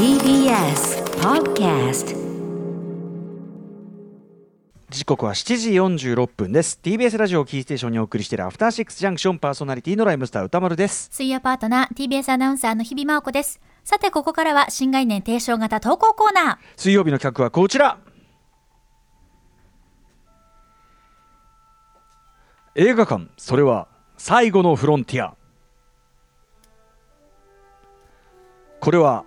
TBS Podcast 時刻は7時46分です。TBS ラジオをキーステーションにお送りしているアフターシックスジャンクションパーソナリティのライムスター歌丸です。水曜パートナー TBS アナウンサーの日々真央子です。さてここからは新概念提唱型投稿コーナー。水曜日の企画はこちら。映画館それは最後のフロンティア。これは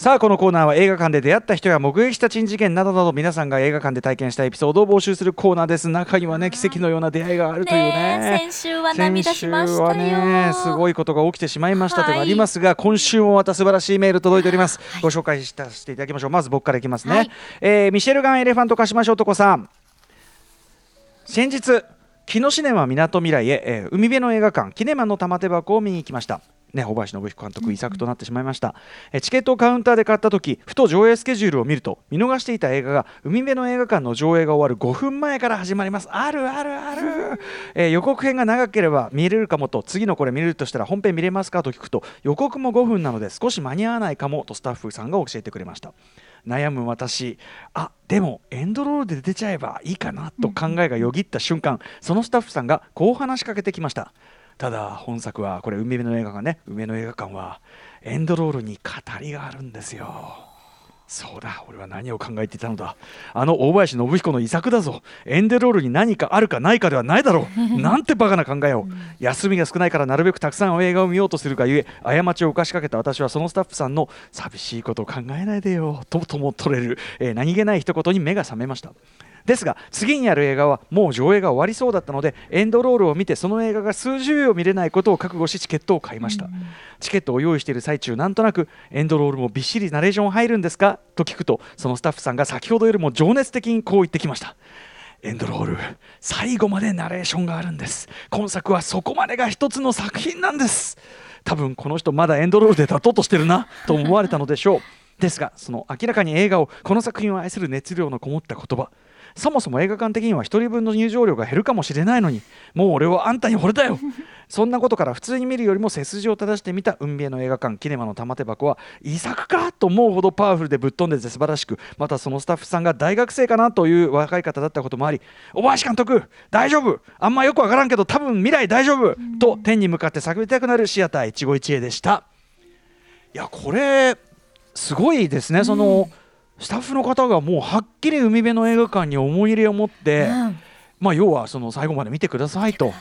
さあこのコーナーは映画館で出会った人や目撃した珍事件などなど皆さんが映画館で体験したエピソードを募集するコーナーです。中にはね奇跡のような出会いがあるというね。先週は涙しましたねすごいことが起きてしまいましたとありますが、今週もまた素晴らしいメール届いております、ご紹介したしていただきましょう。まず僕からいきますね、はいえーミシェルガン・エレファントカシマシ男さん。先日木のシネマみなとみらいへ、えー海辺の映画館キネマの玉手箱を見に行きましたね、小林信彦監督遺作となってしまいました、えーチケットをカウンターで買った時ふと上映スケジュールを見ると見逃していた映画が海辺の映画館の上映が終わる5分前から始まります。あるあるある、えー予告編が長ければ見れるかもと次のこれ見れるとしたら本編見れますかと聞くと予告も5分なので少し間に合わないかもとスタッフさんが教えてくれました。悩む私あでもエンドロールで出ちゃえばいいかなと考えがよぎった瞬間そのスタッフさんがこう話しかけてきましたただ本作はこれ海辺の映画館ね。海辺の映画館はエンドロールに語りがあるんですよ。そうだ俺は何を考えていたのだ。あの大林信彦の遺作だぞ。エンデロールに何かあるかないかではないだろう。なんてバカな考えを。休みが少ないからなるべくたくさん映画を見ようとするがゆえ過ちを犯しかけた私はそのスタッフさんの寂しいことを考えないでよととも取れる、えー何気ない一言に目が覚めましたですが次にやる映画はもう上映が終わりそうだったのでエンドロールを見てその映画が数十秒見れないことを覚悟しチケットを買いました、チケットを用意している最中なんとなくエンドロールもびっしりナレーション入るんですか？と聞くとそのスタッフさんが先ほどよりも情熱的にこう言ってきました。エンドロール最後までナレーションがあるんです。今作はそこまでが一つの作品なんです。多分この人まだエンドロールで立とうとしてるなと思われたのでしょう。ですがその明らかに映画をこの作品を愛する熱量のこもった言葉そもそも映画館的には1人分の入場料が減るかもしれないのにもう俺はあんたに惚れたよ。そんなことから普通に見るよりも背筋を正してみた運命の映画館キネマの玉手箱は遺作かと思うほどパワフルでぶっ飛んでて素晴らしくまたそのスタッフさんが大学生かなという若い方だったこともあり小林監督大丈夫。あんまよくわからんけど多分未来大丈夫。と天に向かって叫びたくなるシアター一期一会でした。いやこれすごいですね、そのスタッフの方がもうはっきり海辺の映画館に思い入れを持って、うん。まあ要はその最後まで見てくださいと。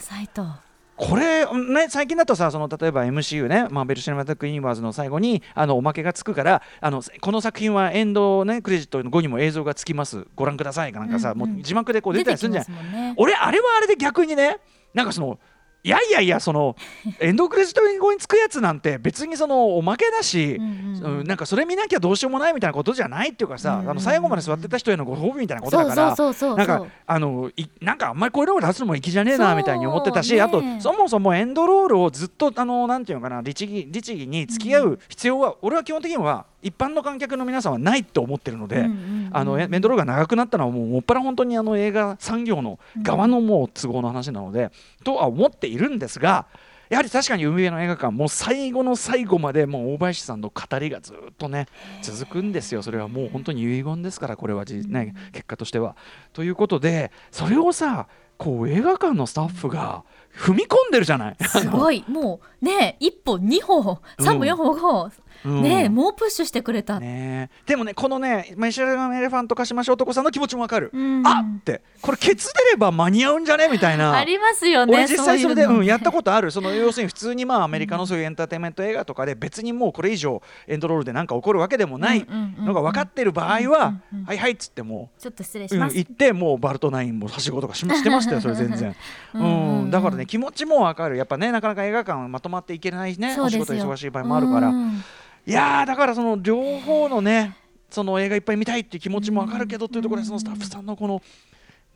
これね最近だとさその例えば MCU ねマーベル・シネマティック・ユニバースの最後にあのおまけがつくからあのこの作品はエンドねクレジットの後にも映像がつきます。ご覧くださいかなんかさ、うんうんもう字幕でこう出たりするん。じゃないね。俺あれはあれで逆にねなんかそのいやいやいやその エンドクレジット後につくやつなんて別にそのおまけだし、うんうんうんうんなんかそれ見なきゃどうしようもないみたいなことじゃないっていうかさ、うんうんあの最後まで座ってた人へのご褒美みたいなことだからなんかあのいなんかあんまりこういうのが立つのも粋じゃねえなみたいに思ってたし、ね。あとそもそもエンドロールをずっとあのなんていうのかな律儀律儀に付き合う必要は、俺は基本的には一般の観客の皆さんはないと思ってるので、うんうんうんあのエンドロールが長くなったのはもうもっぱら本当にあの映画産業の側のもう都合の話なので、とは思っているんですがやはり確かに海辺の映画館もう最後の最後までもう大林さんの語りがずっとね続くんですよそれはもう本当に遺言ですからこれはじ、ね、結果としては。ということでそれをさこう映画館のスタッフが踏み込んでるじゃない。すごいもうね一歩二歩三歩四歩五歩うんねもうプッシュしてくれた、ねえ。でもねこのねメシャルガン・エレファント化しましょう男さんの気持ちもわかる、うん。あって。これケツ出れば間に合うんじゃねみたいな。ありますよね俺実際それでうん、やったことある。その要するに普通にまあアメリカのそういうエンターテインメント映画とかで別にもうこれ以上エンドロールで何か起こるわけでもないうんうんうんのが分かってる場合はうんうんうんはいはいっつってもちょっと失礼う、うん、します、行ってもうバルトナインもはしごとかししてましたよそれ全然、うんうんうん。うん、だからね気持ちも分かる。やっぱねなかなか映画館まとまっていけないねお仕事忙しい場合もあるから。うんいやだからその両方のねその映画いっぱい見たいっていう気持ちも分かるけどというところでそのスタッフさんのこの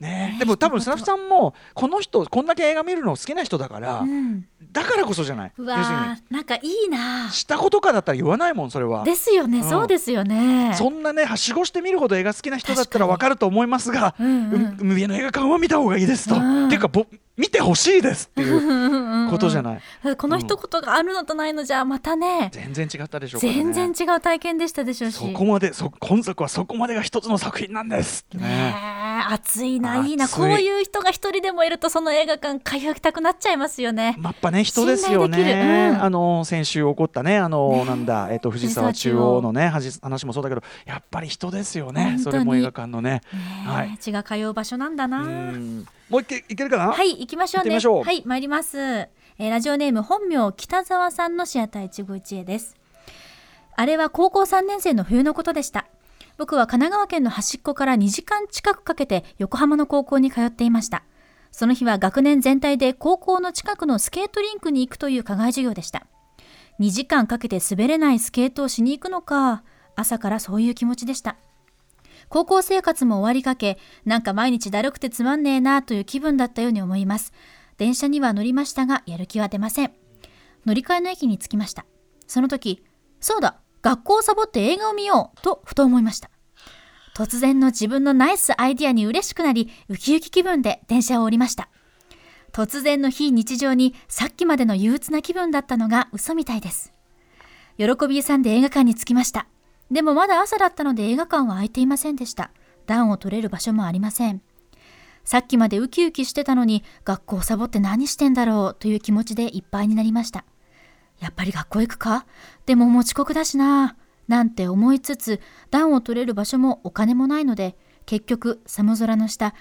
ね、でも多分スタッフさんもこの人こんだけ映画見るの好きな人だから、うん、だからこそじゃない？う要するわーなんかいいな。にしたことかだったら言わないもんそれは。ですよね、うん。そうですよね。そんなねはしごして見るほど映画好きな人だったらわかると思いますが、うんうん。海辺の映画館は見た方がいいですと。うん。っていうかぼ見てほしいですっていうことじゃない。いこの一言があるのとないのじゃまたね、全然違ったでしょうからね。全然違う体験でしたでしょうし。そこまでそ今作はそこまでが一つの作品なんですってね。ねえ熱いないいな。こういう人が一人でもいるとその映画館通いたくなっちゃいますよね。やっぱね人ですよね、うん。あの先週起こったねあのね。なんだえっと藤沢中央のね話もそうだけどやっぱり人ですよねそれも映画館のね。ねえはい。血が通う場所なんだうな。ん。もう一回いけるかな？はい行きましょうね。行ってみましょう。はい参ります、えーラジオネーム本名北沢さんのシアター一期一会です。あれは高校3年生の冬のことでした。僕は神奈川県の端っこから2時間近くかけて横浜の高校に通っていました。その日は学年全体で高校の近くのスケートリンクに行くという課外授業でした。2時間かけて滑れないスケートをしに行くのか、朝からそういう気持ちでした。高校生活も終わりかけ、なんか毎日だるくてつまんねえなという気分だったように思います。電車には乗りましたが、やる気は出ません。乗り換えの駅に着きました。その時、そうだ、学校をサボって映画を見ようとふと思いました。突然の自分のナイスアイディアに嬉しくなり、ウキウキ気分で電車を降りました。突然の非日常にさっきまでの憂鬱な気分だったのが嘘みたいです。喜びさんで映画館に着きました。でもまだ朝だったので映画館は開いていませんでした。暖を取れる場所もありません。さっきまでウキウキしてたのに学校をサボって何してんだろうという気持ちでいっぱいになりました。やっぱり学校行くか？でももう遅刻だしな。なんて思いつつ暖を取れる場所もお金もないので結局寒空の下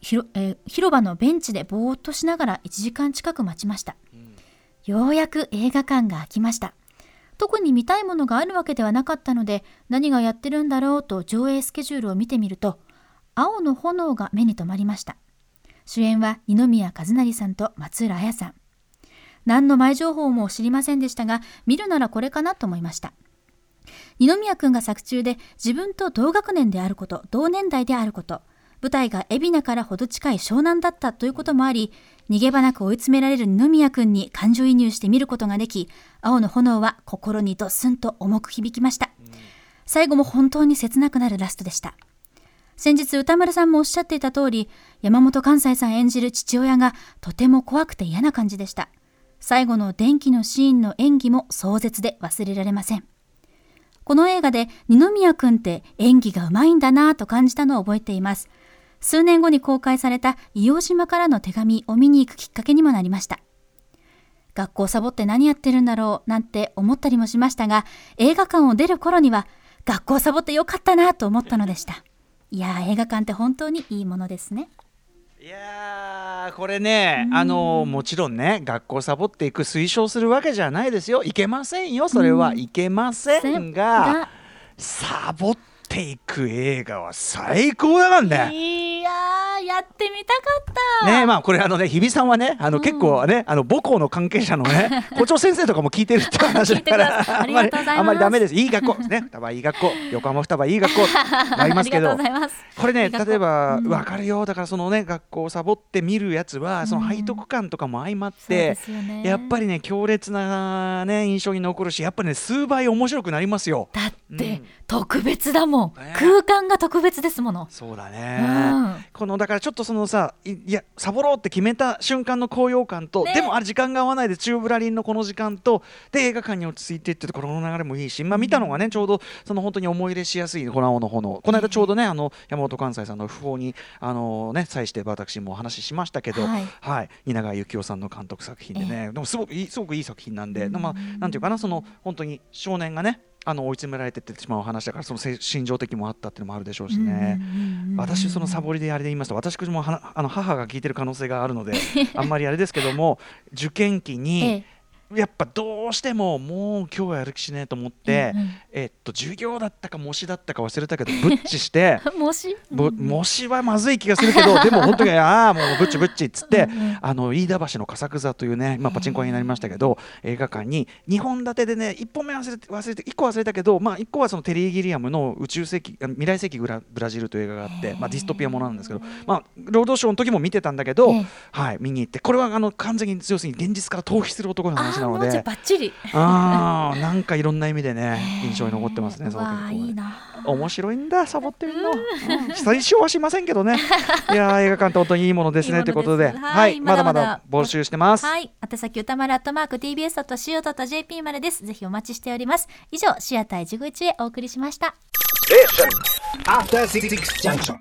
ひろえー広場のベンチでぼーっとしながら1時間近く待ちました。ようやく映画館が開きました。特に見たいものがあるわけではなかったので何がやってるんだろうと上映スケジュールを見てみると青の炎が目に留まりました主演は二宮和也さんと松浦綾さん何の前情報も知りませんでしたが見るならこれかなと思いました。二宮くんが作中で自分と同学年であること同年代であること舞台が海老名からほど近い湘南だったということもあり逃げ場なく追い詰められる二宮くんに感情移入して見ることができ青の炎は心にドスンと重く響きました。最後も本当に切なくなるラストでした。先日歌丸さんもおっしゃっていた通り山本関西さん演じる父親がとても怖くて嫌な感じでした。最後の電気のシーンの演技も壮絶で忘れられません。この映画で二宮くんって演技がうまいんだなぁと感じたのを覚えています。数年後に公開された硫黄島からの手紙を見に行くきっかけにもなりました。学校サボって何やってるんだろうなんて思ったりもしましたが映画館を出る頃には学校サボってよかったなと思ったのでした。いやー映画館って本当にいいものですね。いやーこれね、あのもちろんね学校サボっていく推奨するわけじゃないですよ。いけませんよ。それは、いけませんがサボっていく映画は最高だからね。いやーやってみたかった。ねまあこれあのね日比さんはねあの、結構ねあの母校の関係者のね 校長先生とかも聞いてるって話だからあまりあんまりダメです。いい学校。ですね双葉いい学校。横浜双葉いい学校。ありますけど。これね例えばうん。分かるよ。だからそのね学校をサボって見るやつはその背徳感とかも相まってですよね。やっぱりね強烈なね印象に残るしやっぱりね数倍面白くなりますよ。だって、うん。特別だもん、ね。空間が特別ですもの。そうだうね、ん。このだからちょっとそのさいいやサボろうって決めた瞬間の高揚感と、ね。でもあれ時間が合わないで中ぶらりんのこの時間とで映画館に落ち着いてってところの流れもいいし、まあ、見たのがねちょうどその本当に思い入れしやすい「ホラーの炎」この間ちょうどねあの山本関西さんの訃報にあのね際して私もお話ししましたけど、はい。はい、蜷川幸雄さんの監督作品でね、でもすごくいいすごくいい作品なんで、うん。まあ、なんていうかなその本当に少年がねあの追い詰められてってしまう話だからそのせ心情的もあったっていうのもあるでしょうしね。私そのサボりであれで言いますと私もはあの母が聞いてる可能性があるので あんまりあれですけども受験期えにえやっぱどうしてももう今日はやる気しねえと思って、うんうん。えっと授業だったか模試だったか忘れたけどブッチして もしぼ模試はまずい気がするけど でも本当にああもうブッチブッチっつってうんうん。あの飯田橋の笠草というね今パチンコ屋になりましたけど映画館に2本立てでね1本目忘れて忘れて1個忘れたけどまあ1個はそのテリー・ギリアムの宇宙世紀あ未来世紀ブラブラジルという映画があってまあディストピアものなんですけどまあ労働省の時も見てたんだけどええ。はい見に行ってこれはあの完全に要するに現実から逃避する男のあ話なのであバッチリあーなんかいろんな意味でね 印象に残ってますねその結構ねいいな面白いんだサボってみるの、うん最初はしませんけどね いやー映画館って本当にいいものですねということでははいいまだままだ募集してます、はい。宛先歌丸アットマーク tbs.co.jp までです。ぜひお待ちしております。以上、シアター一期一へお送りしました。After Six Junction.